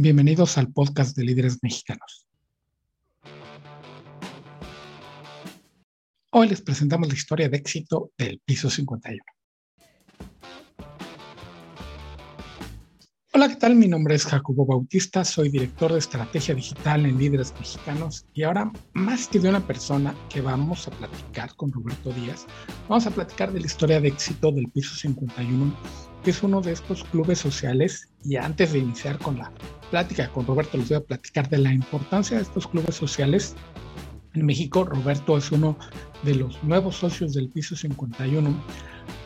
Bienvenidos al podcast de líderes mexicanos. Hoy les presentamos la historia de éxito del piso 51. Hola, ¿qué tal? Mi nombre es Jacobo Bautista, soy director de estrategia digital en Líderes Mexicanos y ahora más que de una persona que vamos a platicar con Roberto Díaz, vamos a platicar de la historia de éxito del piso 51, que es uno de estos clubes sociales y antes de iniciar con la plática con Roberto les voy a platicar de la importancia de estos clubes sociales. En México, Roberto es uno de los nuevos socios del piso 51.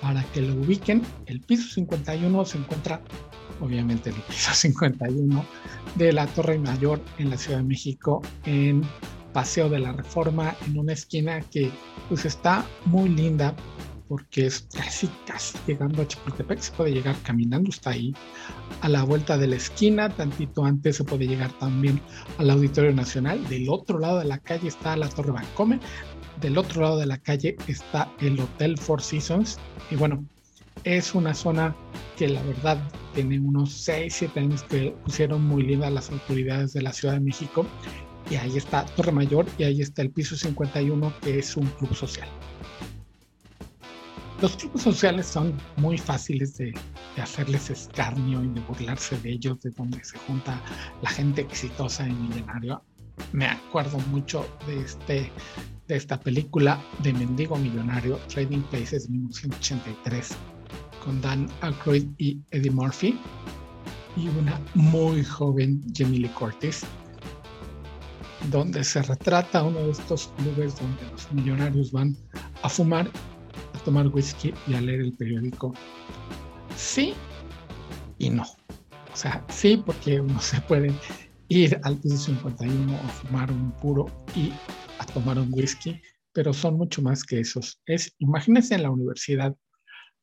Para que lo ubiquen, el piso 51 se encuentra, obviamente, en el piso 51 de la Torre Mayor en la Ciudad de México, en Paseo de la Reforma, en una esquina que pues está muy linda porque es casi, casi llegando a Chapultepec, se puede llegar caminando, está ahí a la vuelta de la esquina, tantito antes se puede llegar también al Auditorio Nacional, del otro lado de la calle está la Torre Bancomer, del otro lado de la calle está el Hotel Four Seasons, y bueno, es una zona que la verdad tiene unos 6, 7 años que pusieron muy linda las autoridades de la Ciudad de México, y ahí está Torre Mayor y ahí está el piso 51 que es un club social. Los clubes sociales son muy fáciles de, hacerles escarnio y de burlarse de ellos, de donde se junta la gente exitosa y millonario. Me acuerdo mucho de, este, de esta película de Mendigo Millonario, Trading Places 1983, con Dan Aykroyd y Eddie Murphy, y una muy joven Jamie Lee Curtis, donde se retrata uno de estos clubes donde los millonarios van a fumar tomar whisky y a leer el periódico. Sí y no. O sea, sí porque uno se puede ir al piso 51 a fumar un puro y a tomar un whisky, pero son mucho más que esos. Es, imagínense en la universidad,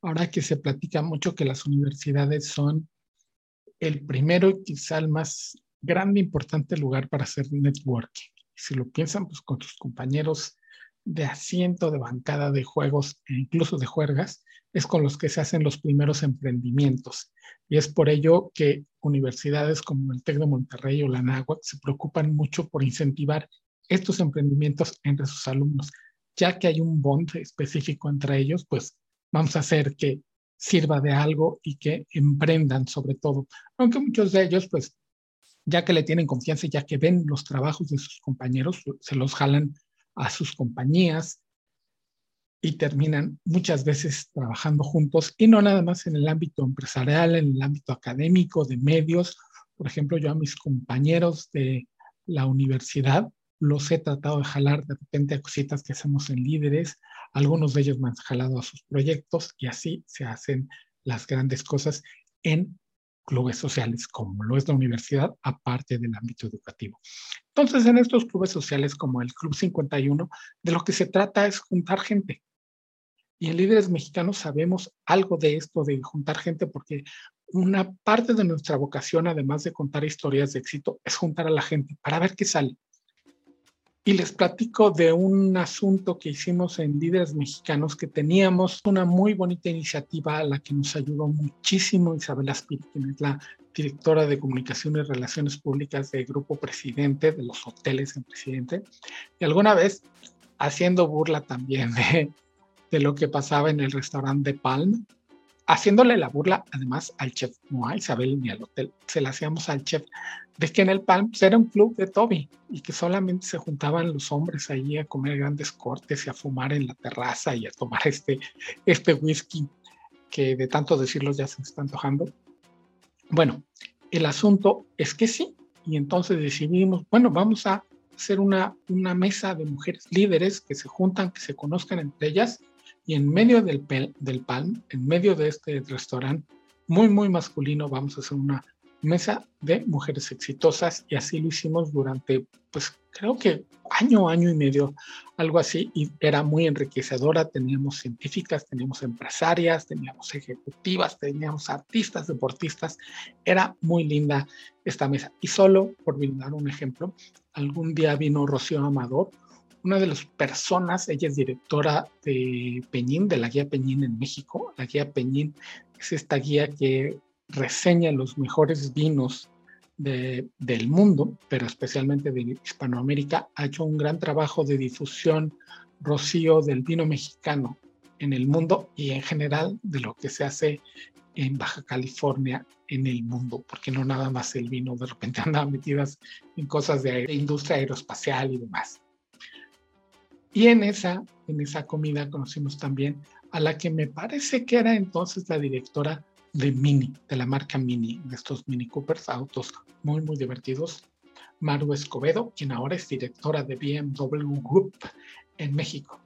ahora que se platica mucho que las universidades son el primero y quizá el más grande, importante lugar para hacer networking. Si lo piensan, pues con tus compañeros de asiento, de bancada, de juegos e incluso de juergas, es con los que se hacen los primeros emprendimientos. Y es por ello que universidades como el TEC de Monterrey o la NAHUAC se preocupan mucho por incentivar estos emprendimientos entre sus alumnos. Ya que hay un bond específico entre ellos, pues vamos a hacer que sirva de algo y que emprendan sobre todo. Aunque muchos de ellos, pues, ya que le tienen confianza, ya que ven los trabajos de sus compañeros, se los jalan a sus compañías y terminan muchas veces trabajando juntos y no nada más en el ámbito empresarial, en el ámbito académico, de medios. Por ejemplo, yo a mis compañeros de la universidad los he tratado de jalar de repente a cositas que hacemos en líderes. Algunos de ellos me han jalado a sus proyectos y así se hacen las grandes cosas en clubes sociales, como lo es la universidad, aparte del ámbito educativo. Entonces, en estos clubes sociales como el Club 51, de lo que se trata es juntar gente. Y en Líderes Mexicanos sabemos algo de esto, de juntar gente, porque una parte de nuestra vocación, además de contar historias de éxito, es juntar a la gente para ver qué sale. Y les platico de un asunto que hicimos en Líderes Mexicanos, que teníamos una muy bonita iniciativa a la que nos ayudó muchísimo Isabel Aspiri, quien es la directora de Comunicación y Relaciones Públicas del Grupo Presidente, de los hoteles en Presidente, y alguna vez haciendo burla también de, de lo que pasaba en el restaurante de Palm, haciéndole la burla además al chef, no a Isabel ni al hotel, se la hacíamos al chef, de que en el Palm era un club de Toby y que solamente se juntaban los hombres ahí a comer grandes cortes y a fumar en la terraza y a tomar este, este whisky que de tanto decirlos ya se está antojando. Bueno, el asunto es que sí, y entonces decidimos, bueno, vamos a hacer una, una mesa de mujeres líderes que se juntan, que se conozcan entre ellas y en medio del, del Palm, en medio de este restaurante muy, muy masculino, vamos a hacer una mesa de mujeres exitosas y así lo hicimos durante, pues creo que año, año y medio, algo así, y era muy enriquecedora. Teníamos científicas, teníamos empresarias, teníamos ejecutivas, teníamos artistas, deportistas. Era muy linda esta mesa. Y solo por brindar un ejemplo, algún día vino Rocío Amador, una de las personas, ella es directora de Peñín, de la guía Peñín en México. La guía Peñín es esta guía que reseña los mejores vinos del mundo, pero especialmente de Hispanoamérica, ha hecho un gran trabajo de difusión, Rocío, del vino mexicano en el mundo y en general de lo que se hace en Baja California en el mundo, porque no nada más el vino de repente anda metidas en cosas de, industria aeroespacial y demás. Y en esa, en esa comida conocimos también a la que me parece que era entonces la directora de Mini, de la marca Mini, de estos Mini Coopers, autos muy, muy divertidos, Maru Escobedo, quien ahora es directora de BMW Group en México.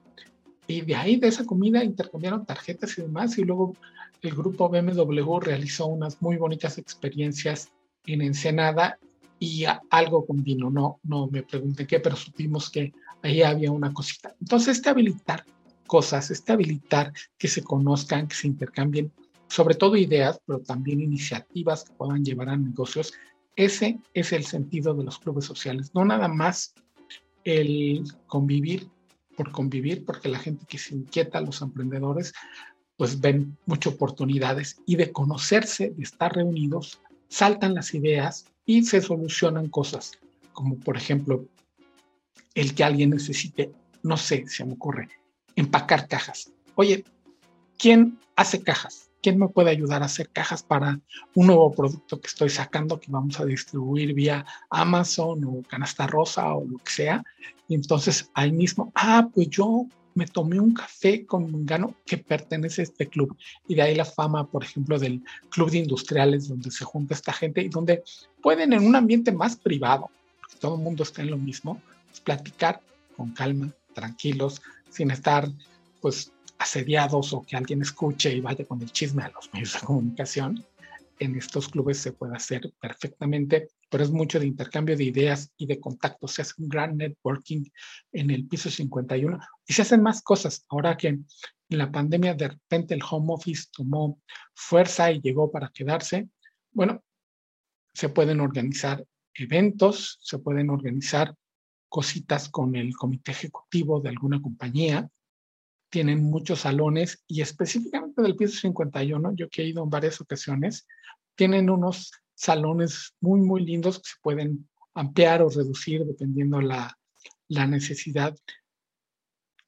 Y de ahí, de esa comida, intercambiaron tarjetas y demás, y luego el grupo BMW realizó unas muy bonitas experiencias en Ensenada y algo con vino, no, no me pregunté qué, pero supimos que ahí había una cosita. Entonces, este habilitar cosas, este habilitar que se conozcan, que se intercambien, sobre todo ideas, pero también iniciativas que puedan llevar a negocios, ese es el sentido de los clubes sociales, no nada más el convivir por convivir, porque la gente que se inquieta, los emprendedores, pues ven muchas oportunidades y de conocerse, de estar reunidos, saltan las ideas y se solucionan cosas, como por ejemplo el que alguien necesite, no sé, se me ocurre, empacar cajas. Oye, ¿quién hace cajas? ¿Quién me puede ayudar a hacer cajas para un nuevo producto que estoy sacando que vamos a distribuir vía Amazon o Canasta Rosa o lo que sea? Y entonces ahí mismo, ah, pues yo me tomé un café con un gano que pertenece a este club. Y de ahí la fama, por ejemplo, del club de industriales, donde se junta esta gente y donde pueden en un ambiente más privado, todo el mundo está en lo mismo, pues, platicar con calma, tranquilos, sin estar pues asediados o que alguien escuche y vaya con el chisme a los medios de comunicación. En estos clubes se puede hacer perfectamente pero es mucho de intercambio de ideas y de contactos. Se hace un gran networking en el piso 51 y se hacen más cosas. Ahora que en la pandemia de repente el home office tomó fuerza y llegó para quedarse, bueno, se pueden organizar eventos, se pueden organizar cositas con el comité ejecutivo de alguna compañía. Tienen muchos salones y específicamente del piso 51, yo que he ido en varias ocasiones, tienen unos salones muy, muy lindos que se pueden ampliar o reducir dependiendo la, la necesidad.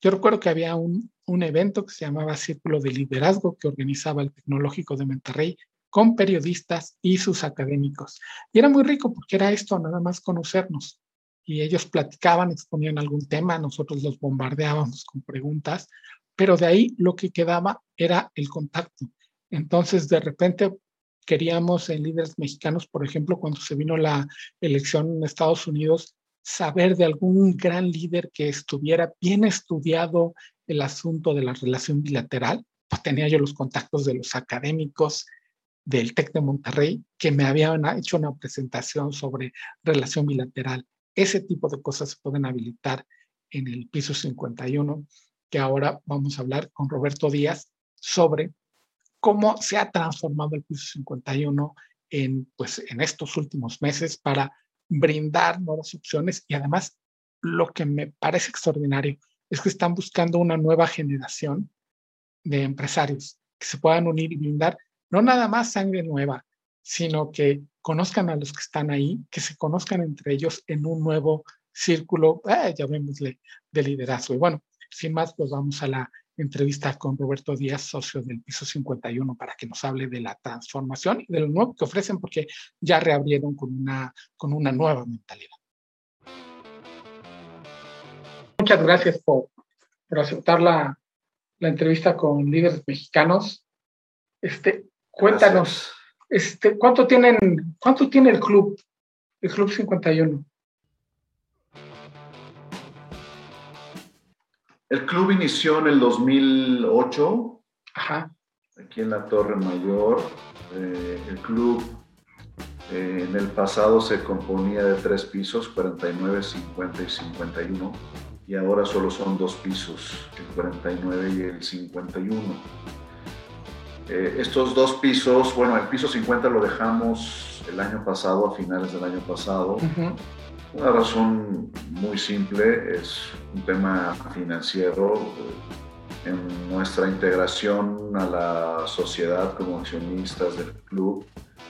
Yo recuerdo que había un, un evento que se llamaba Círculo de Liderazgo que organizaba el Tecnológico de Monterrey con periodistas y sus académicos. Y era muy rico porque era esto, nada más conocernos. Y ellos platicaban, exponían algún tema, nosotros los bombardeábamos con preguntas, pero de ahí lo que quedaba era el contacto. Entonces, de repente queríamos en líderes mexicanos, por ejemplo, cuando se vino la elección en Estados Unidos, saber de algún gran líder que estuviera bien estudiado el asunto de la relación bilateral. Pues tenía yo los contactos de los académicos del TEC de Monterrey que me habían hecho una presentación sobre relación bilateral. Ese tipo de cosas se pueden habilitar en el piso 51, que ahora vamos a hablar con Roberto Díaz sobre cómo se ha transformado el piso 51 en, pues, en estos últimos meses para brindar nuevas opciones y además lo que me parece extraordinario es que están buscando una nueva generación de empresarios que se puedan unir y brindar no nada más sangre nueva, sino que conozcan a los que están ahí, que se conozcan entre ellos en un nuevo círculo, eh, llamémosle, de liderazgo. Y bueno, sin más, pues vamos a la entrevista con Roberto Díaz, socio del piso 51, para que nos hable de la transformación y de lo nuevo que ofrecen, porque ya reabrieron con una, con una nueva mentalidad. Muchas gracias por, por aceptar la, la, entrevista con líderes mexicanos. Este, cuéntanos, este, ¿cuánto, tienen, ¿cuánto tiene el club, el Club 51? El club inició en el 2008, aquí en la Torre Mayor. Eh, el club eh, en el pasado se componía de tres pisos, 49, 50 y 51, y ahora solo son dos pisos, el 49 y el 51. Eh, estos dos pisos, bueno, el piso 50 lo dejamos el año pasado, a finales del año pasado. Una razón muy simple es un tema financiero. en nuestra integración a la sociedad como accionistas del club,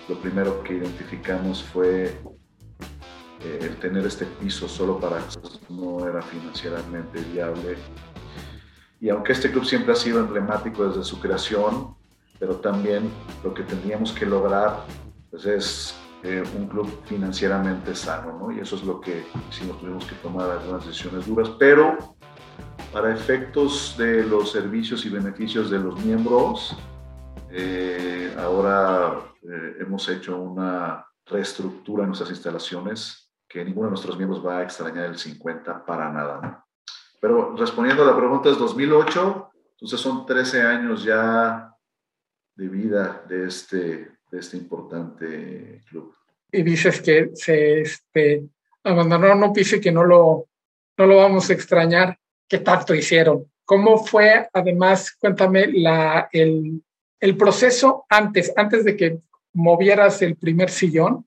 lo primero que identificamos fue eh, el tener este piso solo para no era financieramente viable. Y aunque este club siempre ha sido emblemático desde su creación, pero también lo que teníamos que lograr pues, es eh, un club financieramente sano, ¿no? Y eso es lo que hicimos, tuvimos que tomar algunas decisiones duras, pero para efectos de los servicios y beneficios de los miembros, eh, ahora eh, hemos hecho una reestructura en nuestras instalaciones que ninguno de nuestros miembros va a extrañar el 50 para nada. Pero respondiendo a la pregunta, es 2008, entonces son 13 años ya de vida de este, de este importante club. Y dices que se este, abandonó, no pise que no lo, no lo vamos a extrañar qué tanto hicieron. ¿Cómo fue, además, cuéntame la, el, el proceso antes, antes de que movieras el primer sillón?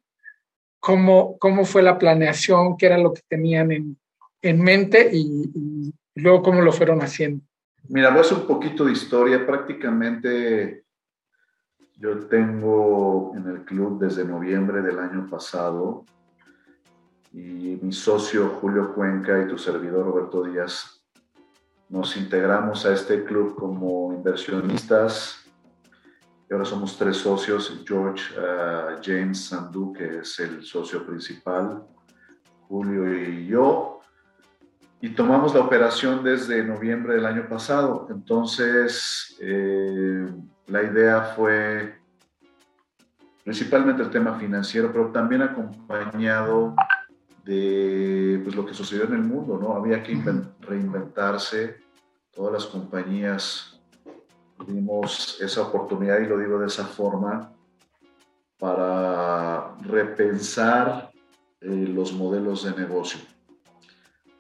¿Cómo, cómo fue la planeación? ¿Qué era lo que tenían en, en mente? Y, y, luego, ¿cómo lo fueron haciendo? Mira, voy a hacer un poquito de historia. Prácticamente yo tengo en el club desde noviembre del año pasado y mi socio Julio Cuenca y tu servidor Roberto Díaz nos integramos a este club como inversionistas y ahora somos tres socios, George uh, James Sandu, que es el socio principal, Julio y yo, y tomamos la operación desde noviembre del año pasado. Entonces, eh, la idea fue principalmente el tema financiero, pero también acompañado de pues, lo que sucedió en el mundo, ¿no? Había que reinventarse, todas las compañías tuvimos esa oportunidad, y lo digo de esa forma, para repensar eh, los modelos de negocio.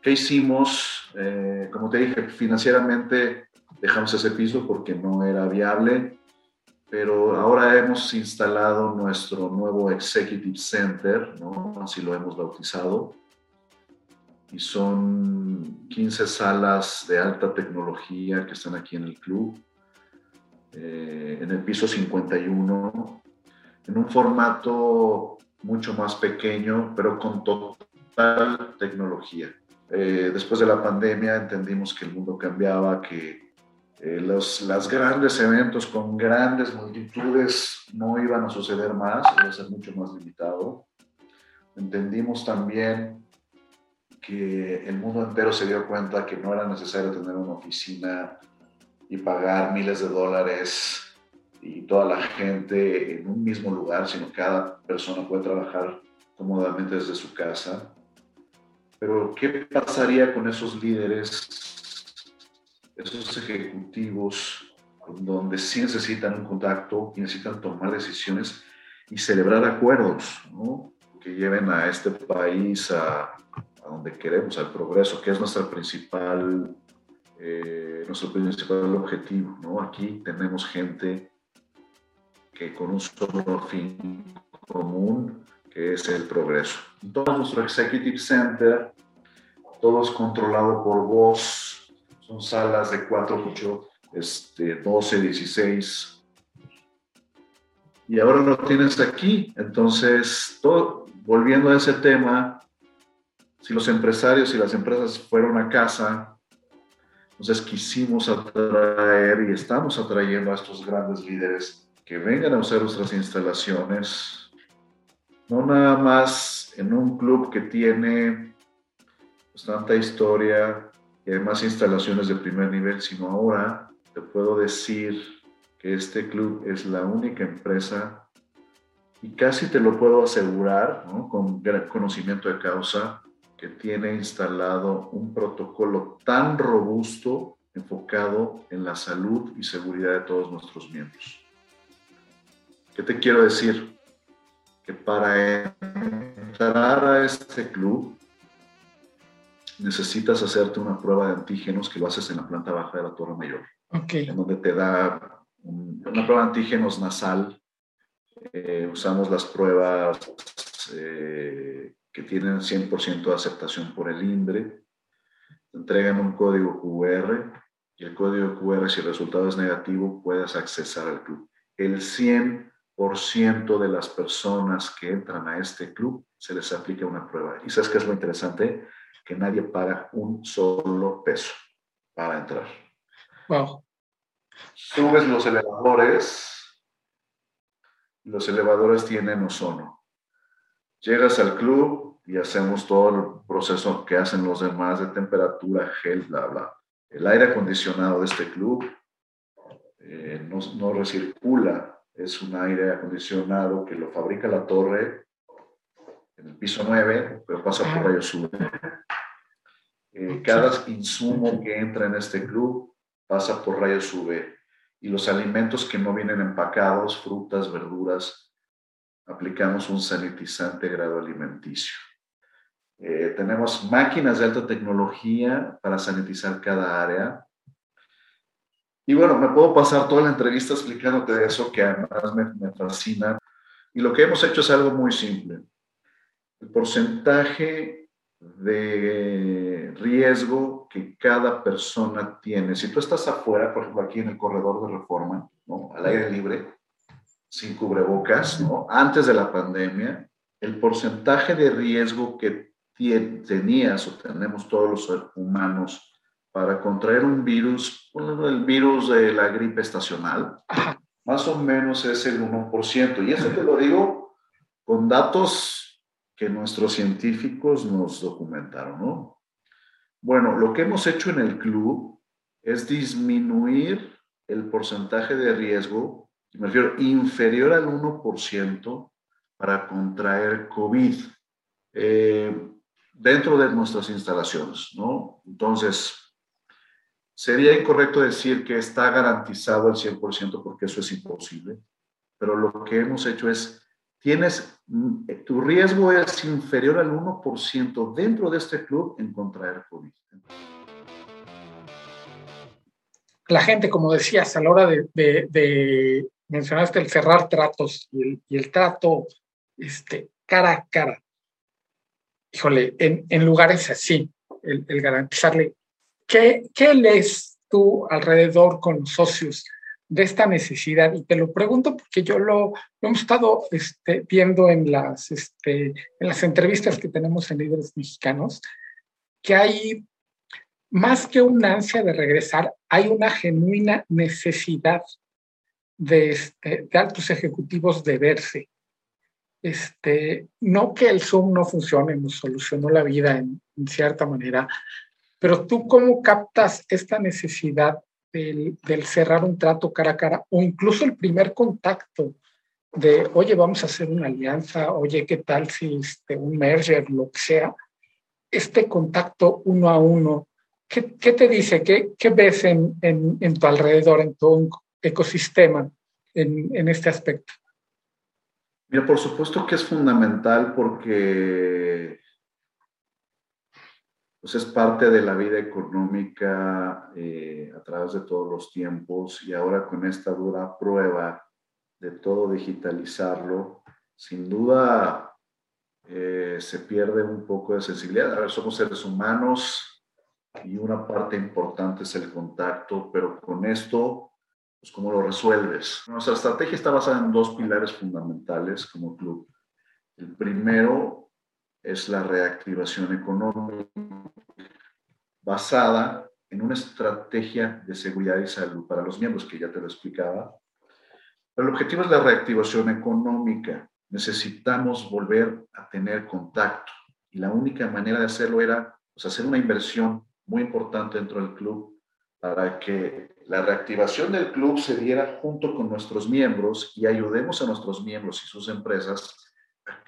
¿Qué hicimos? Eh, como te dije, financieramente dejamos ese piso porque no era viable pero ahora hemos instalado nuestro nuevo Executive Center, ¿no? así lo hemos bautizado, y son 15 salas de alta tecnología que están aquí en el club, eh, en el piso 51, en un formato mucho más pequeño, pero con total tecnología. Eh, después de la pandemia entendimos que el mundo cambiaba, que eh, los las grandes eventos con grandes multitudes no iban a suceder más, iba a ser mucho más limitado. Entendimos también que el mundo entero se dio cuenta que no era necesario tener una oficina y pagar miles de dólares y toda la gente en un mismo lugar, sino cada persona puede trabajar cómodamente desde su casa. Pero, ¿qué pasaría con esos líderes esos ejecutivos donde sí necesitan un contacto y necesitan tomar decisiones y celebrar acuerdos ¿no? que lleven a este país a, a, donde queremos, al progreso, que es nuestra principal, eh, nuestro principal objetivo. ¿no? Aquí tenemos gente que con un solo fin común, que es el progreso. Todo nuestro Executive Center, todo es controlado por voz, son salas de 4, 8, este, 12, 16. Y ahora lo tienes aquí. Entonces, todo, volviendo a ese tema, si los empresarios y las empresas fueron a casa, entonces quisimos atraer y estamos atrayendo a estos grandes líderes que vengan a usar nuestras instalaciones, no nada más en un club que tiene pues, tanta historia, y además instalaciones de primer nivel, sino ahora te puedo decir que este club es la única empresa y casi te lo puedo asegurar ¿no? con gran conocimiento de causa que tiene instalado un protocolo tan robusto enfocado en la salud y seguridad de todos nuestros miembros. ¿Qué te quiero decir? Que para entrar a este club necesitas hacerte una prueba de antígenos que lo haces en la planta baja de la Torre Mayor. En donde te da una prueba de antígenos nasal. Eh, usamos las pruebas eh, que tienen 100% de aceptación por el INDRE. Te entregan un código QR. y el código QR, si el resultado es negativo, puedes accesar al club. El 100% de las personas que entran a este club se les aplica una prueba. ¿Y sabes qué es lo interesante? Que nadie paga un solo peso para entrar. Wow. Subes los elevadores, los elevadores tienen ozono. Llegas al club y hacemos todo el proceso que hacen los demás de temperatura, gel, bla, bla. El aire acondicionado de este club eh, no, no recircula, es un aire acondicionado que lo fabrica la torre en el piso 9, pero pasa por rayos UV. Eh, cada insumo que entra en este club pasa por rayos UV y los alimentos que no vienen empacados, frutas, verduras, aplicamos un sanitizante grado alimenticio. Eh, tenemos máquinas de alta tecnología para sanitizar cada área. Y bueno, me puedo pasar toda la entrevista explicándote eso que además me, me fascina. Y lo que hemos hecho es algo muy simple el porcentaje de riesgo que cada persona tiene. Si tú estás afuera, por ejemplo, aquí en el corredor de reforma, ¿no? al aire libre, sin cubrebocas, ¿no? antes de la pandemia, el porcentaje de riesgo que tenías o tenemos todos los humanos para contraer un virus, el virus de la gripe estacional, más o menos es el 1%. Y eso te lo digo con datos que nuestros científicos nos documentaron, ¿no? Bueno, lo que hemos hecho en el club es disminuir el porcentaje de riesgo, me refiero inferior al 1% para contraer COVID eh, dentro de nuestras instalaciones, ¿no? Entonces, sería incorrecto decir que está garantizado al 100% porque eso es imposible, pero lo que hemos hecho es tienes, mm, tu riesgo es inferior al 1% dentro de este club en contraer COVID. La gente, como decías, a la hora de, mencionaste el cerrar tratos y el, trato este, cara a cara. Híjole, en, lugares así, el, garantizarle, ¿qué, ¿qué lees tú alrededor con socios? De esta necesidad. Y te lo pregunto porque yo lo, hemos estado este, viendo en las, este, en las entrevistas que tenemos en Líderes Mexicanos, que hay más que una ansia de regresar, hay una genuina necesidad de, este, altos ejecutivos de verse. Este, no que el Zoom no funcione, nos solucionó la vida en cierta manera, pero tú cómo captas esta necesidad del, cerrar un trato cara a cara o incluso el primer contacto de, oye, vamos a hacer una alianza, oye, ¿qué tal si este, un merger, lo que sea? Este contacto uno a uno, ¿qué, qué te dice? ¿Qué, qué ves en, en, en, tu alrededor, en tu ecosistema en, en este aspecto? Mira, por supuesto que es fundamental porque pues es parte de la vida económica eh, a través de todos los tiempos y ahora con esta dura prueba de todo digitalizarlo, sin duda eh, se pierde un poco de sensibilidad. A ver, somos seres humanos y una parte importante es el contacto, pero con esto, pues ¿cómo lo resuelves? Nuestra estrategia está basada en dos pilares fundamentales como club. El primero es la reactivación económica basada en una estrategia de seguridad y salud para los miembros, que ya te lo explicaba. Pero el objetivo es la reactivación económica. Necesitamos volver a tener contacto y la única manera de hacerlo era pues, hacer una inversión muy importante dentro del club para que la reactivación del club se diera junto con nuestros miembros y ayudemos a nuestros miembros y sus empresas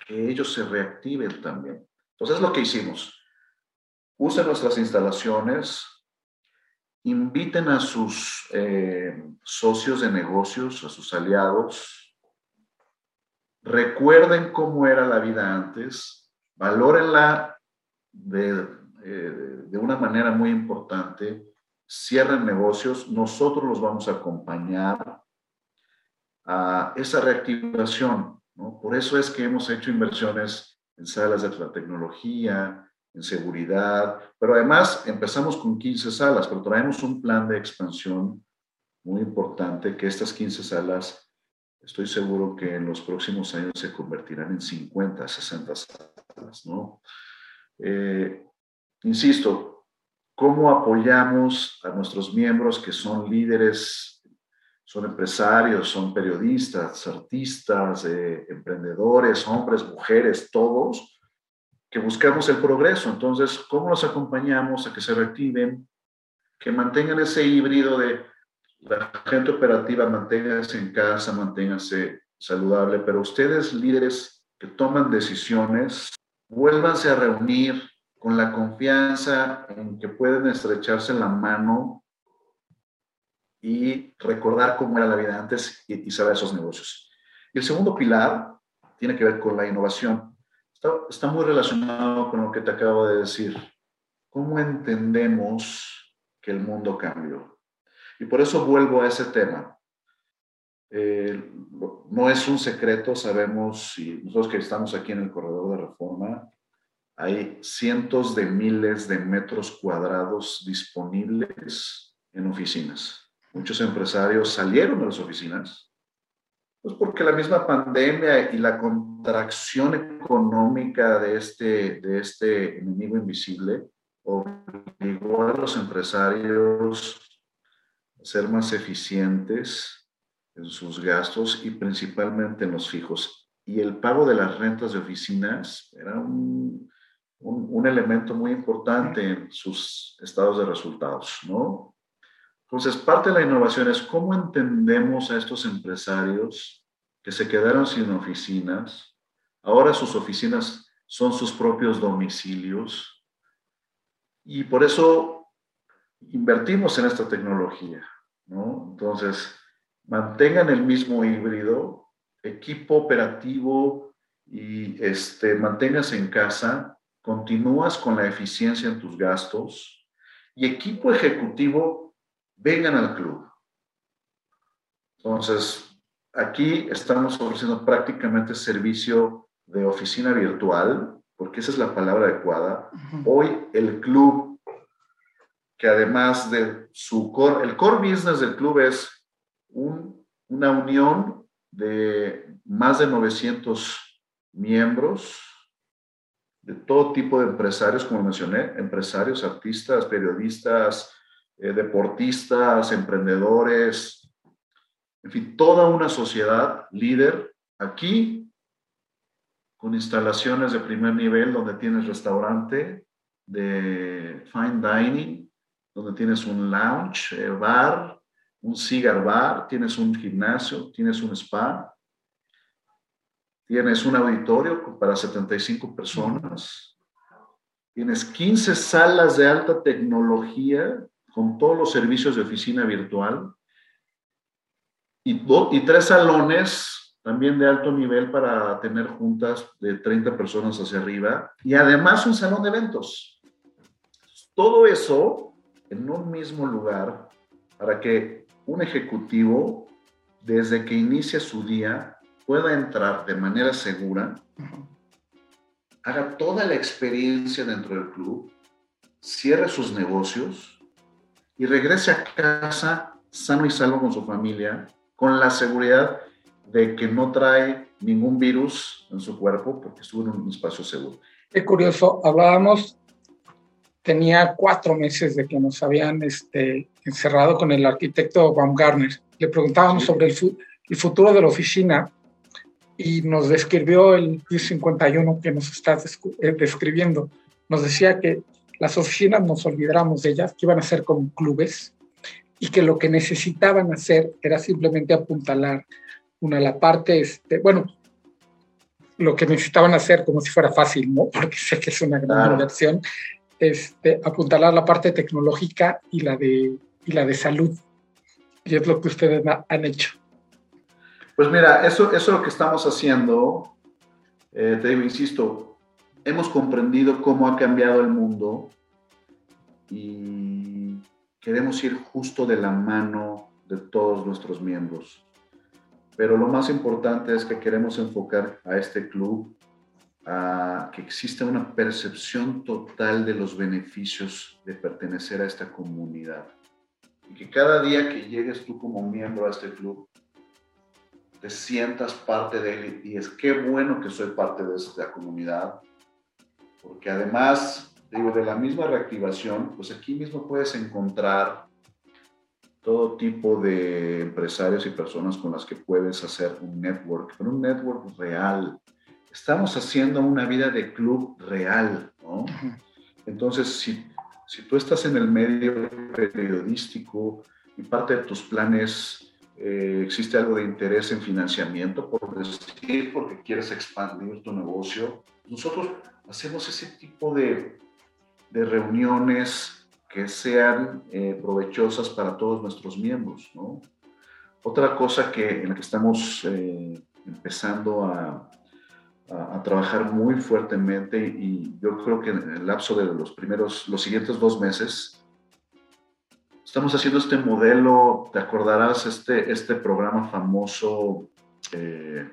que ellos se reactiven también. Entonces, lo que hicimos. Usen nuestras instalaciones, inviten a sus eh, socios de negocios, a sus aliados, recuerden cómo era la vida antes, valórenla de, eh, de una manera muy importante, cierren negocios, nosotros los vamos a acompañar a esa reactivación por eso es que hemos hecho inversiones en salas de tecnología, en seguridad, pero además empezamos con 15 salas, pero traemos un plan de expansión muy importante que estas 15 salas, estoy seguro que en los próximos años se convertirán en 50, 60 salas, ¿no? Eh, insisto, ¿cómo apoyamos a nuestros miembros que son líderes, son empresarios, son periodistas, artistas, eh, emprendedores, hombres, mujeres, todos? que buscamos el progreso. Entonces, ¿cómo los acompañamos a que se reactiven, que mantengan ese híbrido de la gente operativa, manténgase en casa, manténgase saludable, pero ustedes líderes que toman decisiones, vuélvanse a reunir con la confianza en que pueden estrecharse la mano y recordar cómo era la vida antes y, y saber esos negocios. Y el segundo pilar tiene que ver con la innovación está, muy relacionado con lo que te acabo de decir. ¿Cómo entendemos que el mundo cambió? Y por eso vuelvo a ese tema. Eh, no es un secreto, sabemos, y nosotros que estamos aquí en el corredor de reforma, hay cientos de miles de metros cuadrados disponibles en oficinas. Muchos empresarios salieron de las oficinas pues porque la misma pandemia y la contracción económica de este, de este enemigo invisible obligó a los empresarios a ser más eficientes en sus gastos y principalmente en los fijos. Y el pago de las rentas de oficinas era un, un, un elemento muy importante en sus estados de resultados, ¿no? Entonces, parte de la innovación es cómo entendemos a estos empresarios que se quedaron sin oficinas. Ahora sus oficinas son sus propios domicilios. Y por eso invertimos en esta tecnología. ¿no? Entonces, mantengan el mismo híbrido, equipo operativo y este, manténgase en casa, continúas con la eficiencia en tus gastos y equipo ejecutivo vengan al club. Entonces, aquí estamos ofreciendo prácticamente servicio de oficina virtual, porque esa es la palabra adecuada. Hoy el club, que además de su core, el core business del club es una unión de más de 900 miembros de todo tipo de empresarios, como mencioné, empresarios, artistas, periodistas, eh, deportistas, emprendedores, en fin, toda una sociedad líder aquí con instalaciones de primer nivel donde tienes restaurante de fine dining, donde tienes un lounge, eh, bar, un cigar bar, tienes un gimnasio, tienes un spa, tienes un auditorio para 75 personas, tienes 15 salas de alta tecnología con todos los servicios de oficina virtual y, tres salones también de alto nivel para tener juntas de 30 personas hacia arriba y además un salón de eventos. Todo eso en un mismo lugar para que un ejecutivo, desde que inicia su día, pueda entrar de manera segura, haga toda la experiencia dentro del club, cierre sus negocios y regrese a casa sano y salvo con su familia, con la seguridad de que no trae ningún virus en su cuerpo porque estuvo en un espacio seguro. Qué curioso, hablábamos, tenía cuatro meses de que nos habían este, encerrado con el arquitecto Baumgartner. Le preguntábamos sobre el, el, futuro de la oficina y nos describió el 51 que nos está eh, describiendo. Nos decía que las oficinas nos olvidáramos de ellas, que iban a ser como clubes y que lo que necesitaban hacer era simplemente apuntalar una la parte, este, bueno, lo que necesitaban hacer como si fuera fácil, ¿no? Porque sé que es una gran inversión, este, apuntalar la parte tecnológica y la de, y la de salud. Y es lo que ustedes han hecho. Pues mira, eso, eso es lo que estamos haciendo. Eh, te digo, insisto, hemos comprendido cómo ha cambiado el mundo y queremos ir justo de la mano de todos nuestros miembros. Pero lo más importante es que queremos enfocar a este club a que exista una percepción total de los beneficios de pertenecer a esta comunidad. Y que cada día que llegues tú como miembro a este club, te sientas parte de él y es qué bueno que soy parte de esta comunidad, porque además, digo, de la misma reactivación, pues aquí mismo puedes encontrar todo tipo de empresarios y personas con las que puedes hacer un network, pero un network real. Estamos haciendo una vida de club real, ¿no? Entonces, si, si tú estás en el medio periodístico y parte de tus planes eh, existe algo de interés en financiamiento, por decir, porque quieres expandir tu negocio, nosotros hacemos ese tipo de, de reuniones que sean eh, provechosas para todos nuestros miembros. ¿no? Otra cosa que, en la que estamos eh, empezando a, a, trabajar muy fuertemente y yo creo que en el lapso de los primeros, los siguientes dos meses, estamos haciendo este modelo, te acordarás, este, este programa famoso eh,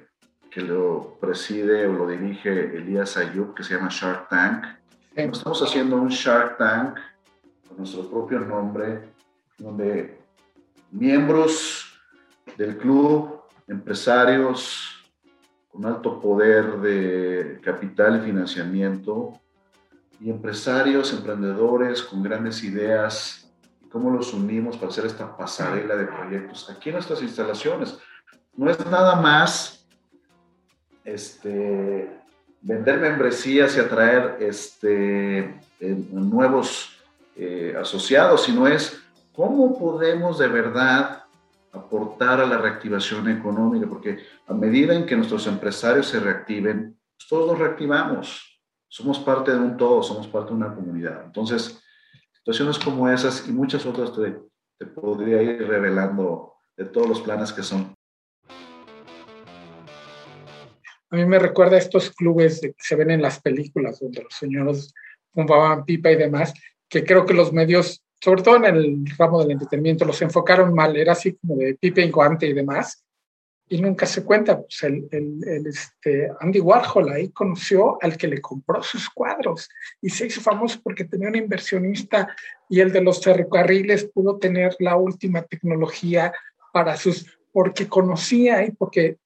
que lo preside o lo dirige Elías Ayub, que se llama Shark Tank. Estamos haciendo un Shark Tank nuestro propio nombre, donde miembros del club, empresarios con alto poder de capital y financiamiento, y empresarios, emprendedores con grandes ideas, cómo los unimos para hacer esta pasarela de proyectos aquí en nuestras instalaciones. No es nada más este, vender membresías y atraer este, nuevos eh, asociados, sino es cómo podemos de verdad aportar a la reactivación económica, porque a medida en que nuestros empresarios se reactiven, pues todos nos reactivamos, somos parte de un todo, somos parte de una comunidad. Entonces, situaciones como esas y muchas otras te, te podría ir revelando de todos los planes que son. A mí me recuerda a estos clubes que se ven en las películas, donde los señores fumaban pipa y demás, que creo que los medios, sobre todo en el ramo del entretenimiento, los enfocaron mal. Era así como de pipe y guante y demás. Y nunca se cuenta, pues el, el, este Andy Warhol ahí conoció al que le compró sus cuadros y se hizo famoso porque tenía un inversionista y el de los ferrocarriles pudo tener la última tecnología para sus, porque conocía y porque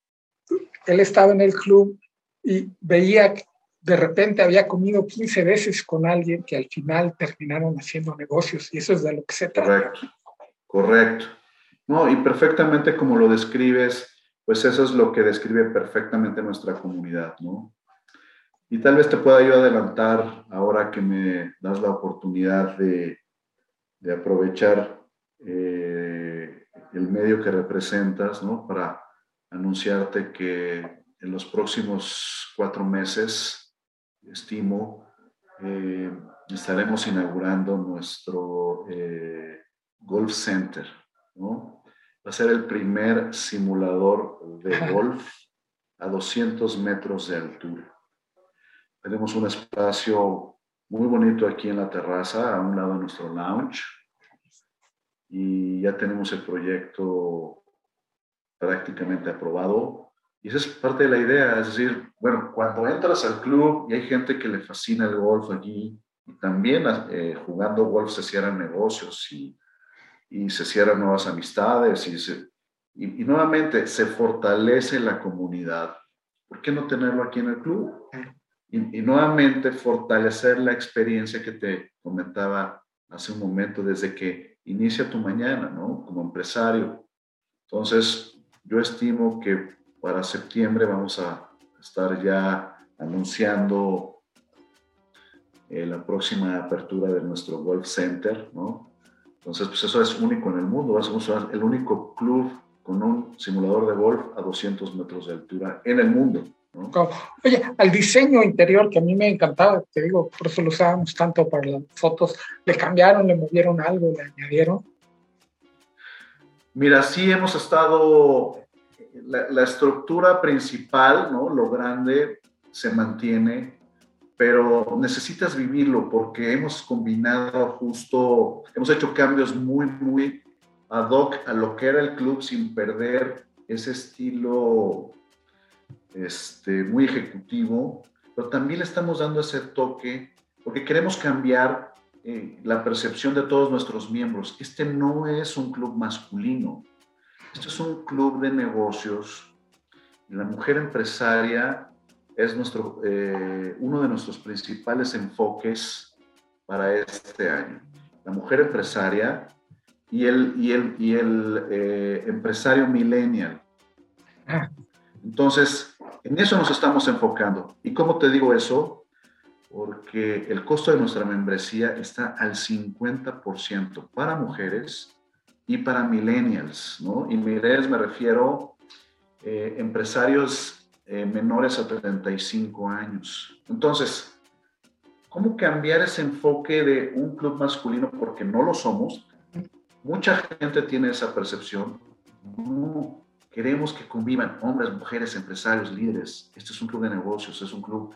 él estaba en el club y veía de repente había comido 15 veces con alguien que al final terminaron haciendo negocios y eso es de lo que se trata. Correcto, correcto. No, y perfectamente como lo describes, pues eso es lo que describe perfectamente nuestra comunidad, ¿no? Y tal vez te pueda yo adelantar ahora que me das la oportunidad de, de aprovechar eh, el medio que representas, ¿no? Para anunciarte que en los próximos cuatro meses estimo, eh, estaremos inaugurando nuestro eh, Golf Center, ¿no? Va a ser el primer simulador de golf a 200 metros de altura. Tenemos un espacio muy bonito aquí en la terraza, a un lado de nuestro lounge, y ya tenemos el proyecto prácticamente aprobado. Y esa es parte de la idea, es decir, bueno, cuando entras al club y hay gente que le fascina el golf allí, y también eh, jugando golf se cierran negocios y, y se cierran nuevas amistades y, se, y, nuevamente se fortalece la comunidad. ¿Por qué no tenerlo aquí en el club? Y, y nuevamente fortalecer la experiencia que te comentaba hace un momento, desde que inicia tu mañana, ¿no? Como empresario. Entonces, yo estimo que para septiembre vamos a estar ya anunciando eh, la próxima apertura de nuestro Golf Center, ¿no? Entonces, pues eso es único en el mundo. Vamos a el único club con un simulador de golf a 200 metros de altura en el mundo. ¿no? Oye, al diseño interior que a mí me encantaba, te digo, por eso lo usábamos tanto para las fotos, ¿le cambiaron, le movieron algo, le añadieron? Mira, sí hemos estado la, estructura principal, ¿no? Lo grande se mantiene, pero necesitas vivirlo porque hemos combinado justo, hemos hecho cambios muy, muy ad hoc a lo que era el club sin perder ese estilo este, muy ejecutivo pero también le estamos dando ese toque porque queremos cambiar eh, la percepción de todos nuestros miembros. Este no es un club masculino, este es un club de negocios. La mujer empresaria es nuestro, eh, uno de nuestros principales enfoques para este año. La mujer empresaria y el, y el, y el eh, empresario millennial. Ah. Entonces, en eso nos estamos enfocando. ¿Y cómo te digo eso? Porque el costo de nuestra membresía está al 50% para mujeres y para millennials, ¿no? Y millennials me refiero eh, empresarios eh, menores a 35 años. Entonces, ¿cómo cambiar ese enfoque de un club masculino? Porque no lo somos. Mucha gente tiene esa percepción. No, queremos que convivan hombres, mujeres, empresarios, líderes. Este es un club de negocios, es un club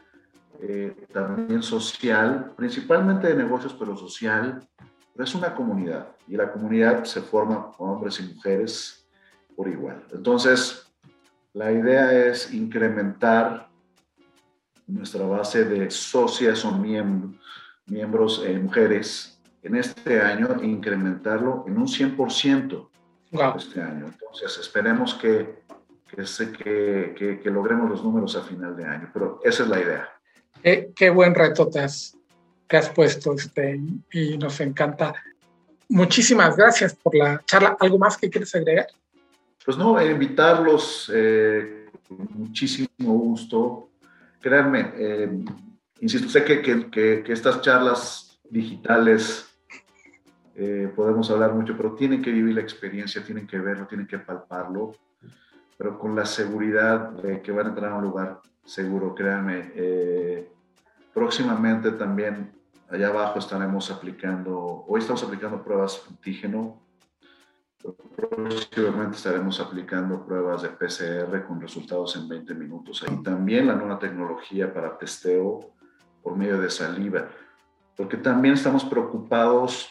eh, también social, principalmente de negocios, pero social, pero es una comunidad y la comunidad se forma hombres y mujeres por igual. Entonces, la idea es incrementar nuestra base de socias o miembros, miembros eh, mujeres en este año, incrementarlo en un 100% este año. Entonces, esperemos que, que, que, logremos los números a final de año, pero esa es la idea. Qué, buen reto te has, te has puesto este, y nos encanta. Muchísimas gracias por la charla. ¿Algo más que quieres agregar? Pues no, invitarlos eh, con muchísimo gusto. Créanme, eh, insisto, sé que, que, que, estas charlas digitales eh, podemos hablar mucho, pero tienen que vivir la experiencia, tienen que verlo, tienen que palparlo, pero con la seguridad de que van a entrar a un lugar seguro, créanme. próximamente también Allá abajo estaremos aplicando, hoy estamos aplicando pruebas antígeno, próximamente estaremos aplicando pruebas de PCR con resultados en 20 minutos. Y también la nueva tecnología para testeo por medio de saliva, porque también estamos preocupados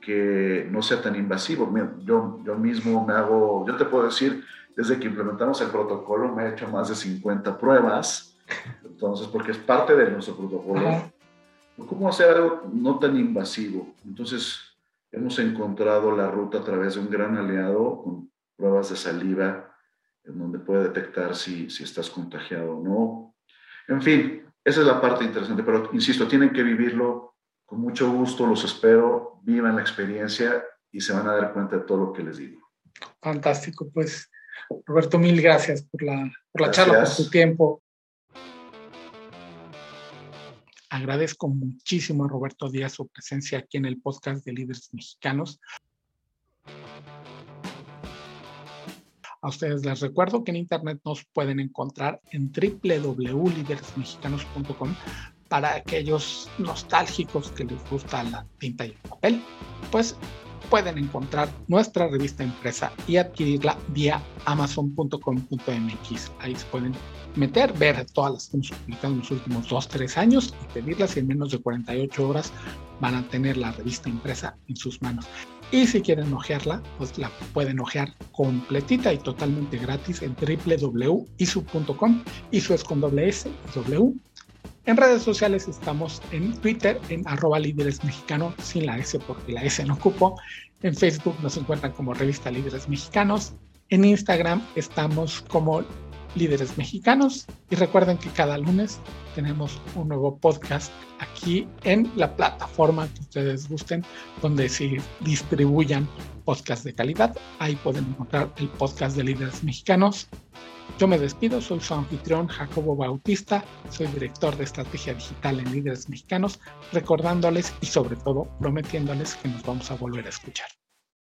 que no sea tan invasivo. Yo, yo mismo me hago, yo te puedo decir, desde que implementamos el protocolo me he hecho más de 50 pruebas, entonces, porque es parte de nuestro protocolo. ¿Cómo hacer algo no tan invasivo? Entonces, hemos encontrado la ruta a través de un gran aliado con pruebas de saliva, en donde puede detectar si, si estás contagiado o no. En fin, esa es la parte interesante, pero insisto, tienen que vivirlo con mucho gusto, los espero, vivan la experiencia y se van a dar cuenta de todo lo que les digo. Fantástico, pues Roberto, mil gracias por la, por la charla, por tu tiempo. Agradezco muchísimo a Roberto Díaz su presencia aquí en el podcast de Líderes Mexicanos. A ustedes les recuerdo que en Internet nos pueden encontrar en www.lideresmexicanos.com para aquellos nostálgicos que les gusta la tinta y el papel, pues pueden encontrar nuestra revista impresa y adquirirla vía amazon.com.mx. Ahí se pueden meter, ver todas las que hemos publicado en los últimos 2-3 años y pedirlas y en menos de 48 horas van a tener la revista impresa en sus manos. Y si quieren ojearla, pues la pueden ojear completita y totalmente gratis en www.isu.com. Isu es con doble S, W. En redes sociales estamos en Twitter en arroba líderes mexicanos sin la S porque la S no ocupo. En Facebook nos encuentran como revista Líderes Mexicanos. En Instagram estamos como líderes mexicanos. Y recuerden que cada lunes tenemos un nuevo podcast aquí en la plataforma que ustedes gusten, donde se distribuyan podcasts de calidad. Ahí pueden encontrar el podcast de líderes mexicanos. Yo me despido, soy su anfitrión Jacobo Bautista, soy director de estrategia digital en líderes mexicanos, recordándoles y sobre todo prometiéndoles que nos vamos a volver a escuchar.